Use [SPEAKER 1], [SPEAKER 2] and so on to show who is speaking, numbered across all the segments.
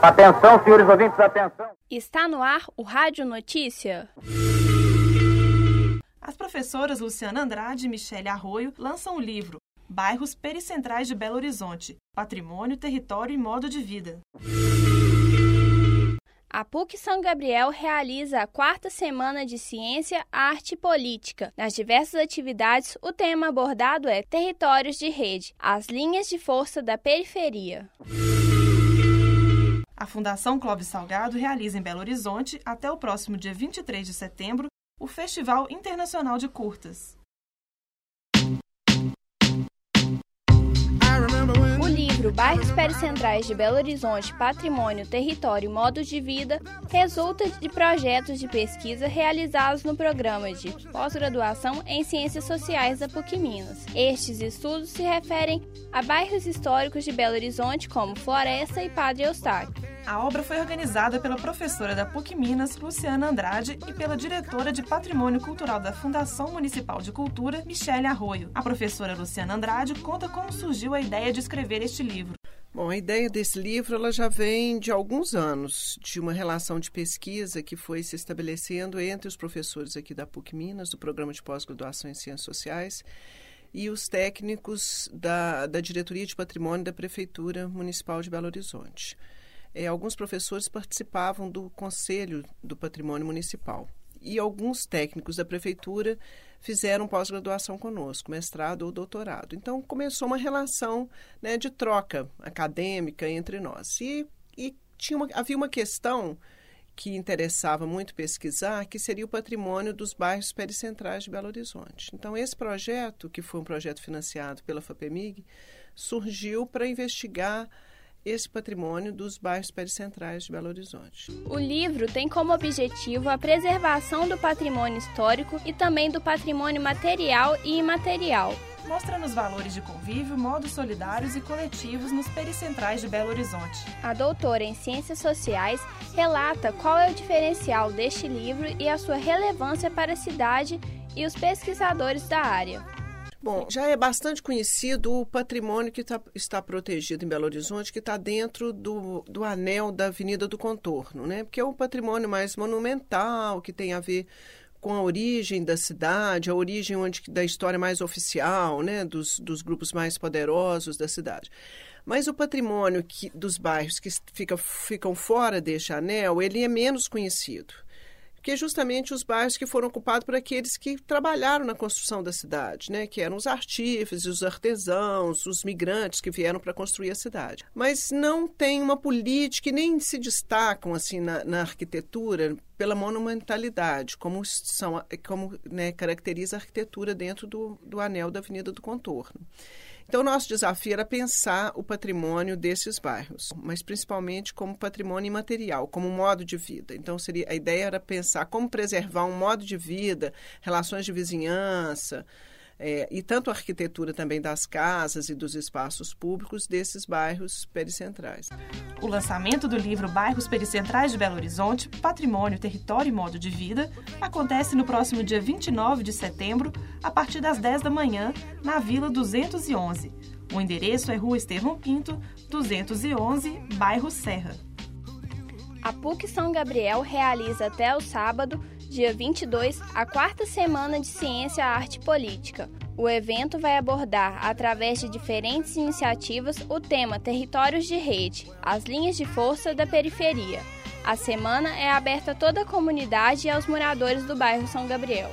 [SPEAKER 1] Atenção, senhores ouvintes, atenção.
[SPEAKER 2] Está no ar o Rádio Notícia.
[SPEAKER 3] As professoras Luciana Andrade e Michele Arroio lançam o livro Bairros Pericentrais de Belo Horizonte: Patrimônio, Território e Modo de Vida.
[SPEAKER 2] A PUC São Gabriel realiza a quarta semana de Ciência, Arte e Política. Nas diversas atividades, o tema abordado é Territórios de Rede, as linhas de força da periferia.
[SPEAKER 3] A Fundação Clóvis Salgado realiza em Belo Horizonte, até o próximo dia 23 de setembro, o Festival Internacional de Curtas.
[SPEAKER 2] O livro Bairros Pericentrais de Belo Horizonte, Patrimônio, Território e Modos de Vida resulta de projetos de pesquisa realizados no programa de pós-graduação em Ciências Sociais da PUC Minas. Estes estudos se referem a bairros históricos de Belo Horizonte como Floresta e Padre Eustáquio.
[SPEAKER 3] A obra foi organizada pela professora da PUC Minas, Luciana Andrade, e pela diretora de Patrimônio Cultural da Fundação Municipal de Cultura, Michele Arroio. A professora Luciana Andrade conta como surgiu a ideia de escrever este livro.
[SPEAKER 4] Bom, a ideia desse livro ela já vem de alguns anos, de uma relação de pesquisa que foi se estabelecendo entre os professores aqui da PUC Minas, do Programa de Pós-Graduação em Ciências Sociais, e os técnicos da, da Diretoria de Patrimônio da Prefeitura Municipal de Belo Horizonte é, alguns professores participavam do Conselho do Patrimônio Municipal e alguns técnicos da prefeitura fizeram pós-graduação conosco, mestrado ou doutorado. Então começou uma relação né, de troca acadêmica entre nós. E, e tinha uma, havia uma questão que interessava muito pesquisar, que seria o patrimônio dos bairros pericentrais de Belo Horizonte. Então, esse projeto, que foi um projeto financiado pela FAPEMIG, surgiu para investigar esse patrimônio dos bairros pericentrais de Belo Horizonte.
[SPEAKER 2] O livro tem como objetivo a preservação do patrimônio histórico e também do patrimônio material e imaterial.
[SPEAKER 3] Mostra-nos valores de convívio, modos solidários e coletivos nos pericentrais de Belo Horizonte.
[SPEAKER 2] A doutora em Ciências Sociais relata qual é o diferencial deste livro e a sua relevância para a cidade e os pesquisadores da área.
[SPEAKER 4] Bom, já é bastante conhecido o patrimônio que tá, está protegido em Belo Horizonte, que está dentro do, do anel da Avenida do Contorno, né? Porque é um patrimônio mais monumental, que tem a ver com a origem da cidade, a origem onde, da história mais oficial, né? Dos, dos grupos mais poderosos da cidade. Mas o patrimônio que, dos bairros que fica, ficam fora deste anel, ele é menos conhecido que é justamente os bairros que foram ocupados por aqueles que trabalharam na construção da cidade, né? que eram os artífices, os artesãos, os migrantes que vieram para construir a cidade. Mas não tem uma política e nem se destacam assim na, na arquitetura pela monumentalidade, como, são, como né, caracteriza a arquitetura dentro do, do anel da Avenida do Contorno. Então, nosso desafio era pensar o patrimônio desses bairros, mas principalmente como patrimônio imaterial, como modo de vida. Então, seria a ideia era pensar como preservar um modo de vida, relações de vizinhança, é, e tanto a arquitetura também das casas e dos espaços públicos desses bairros pericentrais.
[SPEAKER 3] O lançamento do livro Bairros Pericentrais de Belo Horizonte, Patrimônio, Território e Modo de Vida acontece no próximo dia 29 de setembro, a partir das 10 da manhã, na Vila 211. O endereço é Rua Estevão Pinto, 211, bairro Serra.
[SPEAKER 2] A PUC São Gabriel realiza até o sábado dia 22, a quarta semana de Ciência, Arte e Política. O evento vai abordar, através de diferentes iniciativas, o tema Territórios de Rede, as linhas de força da periferia. A semana é aberta a toda a comunidade e aos moradores do bairro São Gabriel.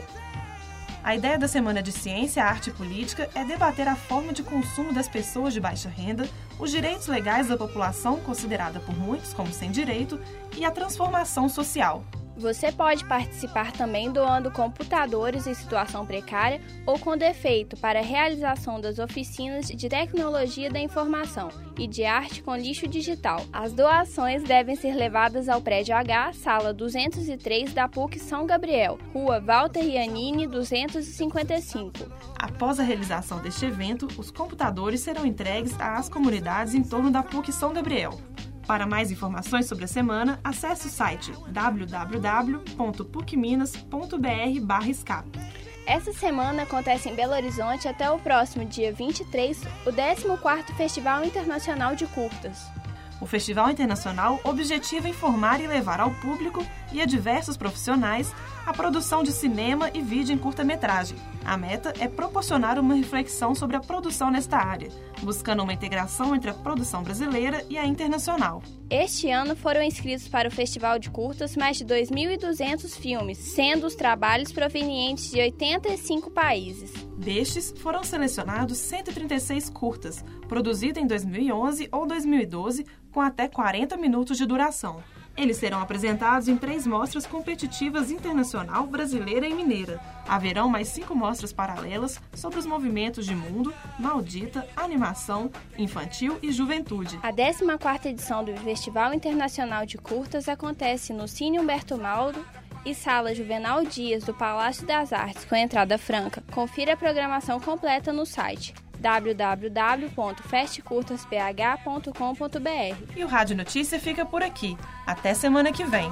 [SPEAKER 3] A ideia da Semana de Ciência, Arte e Política é debater a forma de consumo das pessoas de baixa renda, os direitos legais da população, considerada por muitos como sem direito, e a transformação social.
[SPEAKER 2] Você pode participar também doando computadores em situação precária ou com defeito para a realização das oficinas de tecnologia da informação e de arte com lixo digital. As doações devem ser levadas ao prédio H, sala 203 da PUC São Gabriel, rua Walter Iannini 255.
[SPEAKER 3] Após a realização deste evento, os computadores serão entregues às comunidades em torno da PUC São Gabriel. Para mais informações sobre a semana, acesse o site www.pucminas.br/escape.
[SPEAKER 2] Essa semana acontece em Belo Horizonte até o próximo dia 23 o 14º Festival Internacional de Curtas.
[SPEAKER 3] O Festival Internacional objetiva informar e levar ao público e a diversos profissionais a produção de cinema e vídeo em curta-metragem. A meta é proporcionar uma reflexão sobre a produção nesta área, buscando uma integração entre a produção brasileira e a internacional.
[SPEAKER 2] Este ano foram inscritos para o Festival de Curtas mais de 2.200 filmes, sendo os trabalhos provenientes de 85 países.
[SPEAKER 3] Destes, foram selecionados 136 curtas, produzidos em 2011 ou 2012, com até 40 minutos de duração. Eles serão apresentados em três mostras competitivas internacional, brasileira e mineira. Haverão mais cinco mostras paralelas sobre os movimentos de mundo, maldita, animação, infantil e juventude.
[SPEAKER 2] A 14ª edição do Festival Internacional de Curtas acontece no Cine Humberto Mauro e Sala Juvenal Dias do Palácio das Artes com entrada franca. Confira a programação completa no site www.festcurtasph.com.br.
[SPEAKER 3] E o Rádio Notícia fica por aqui. Até semana que vem.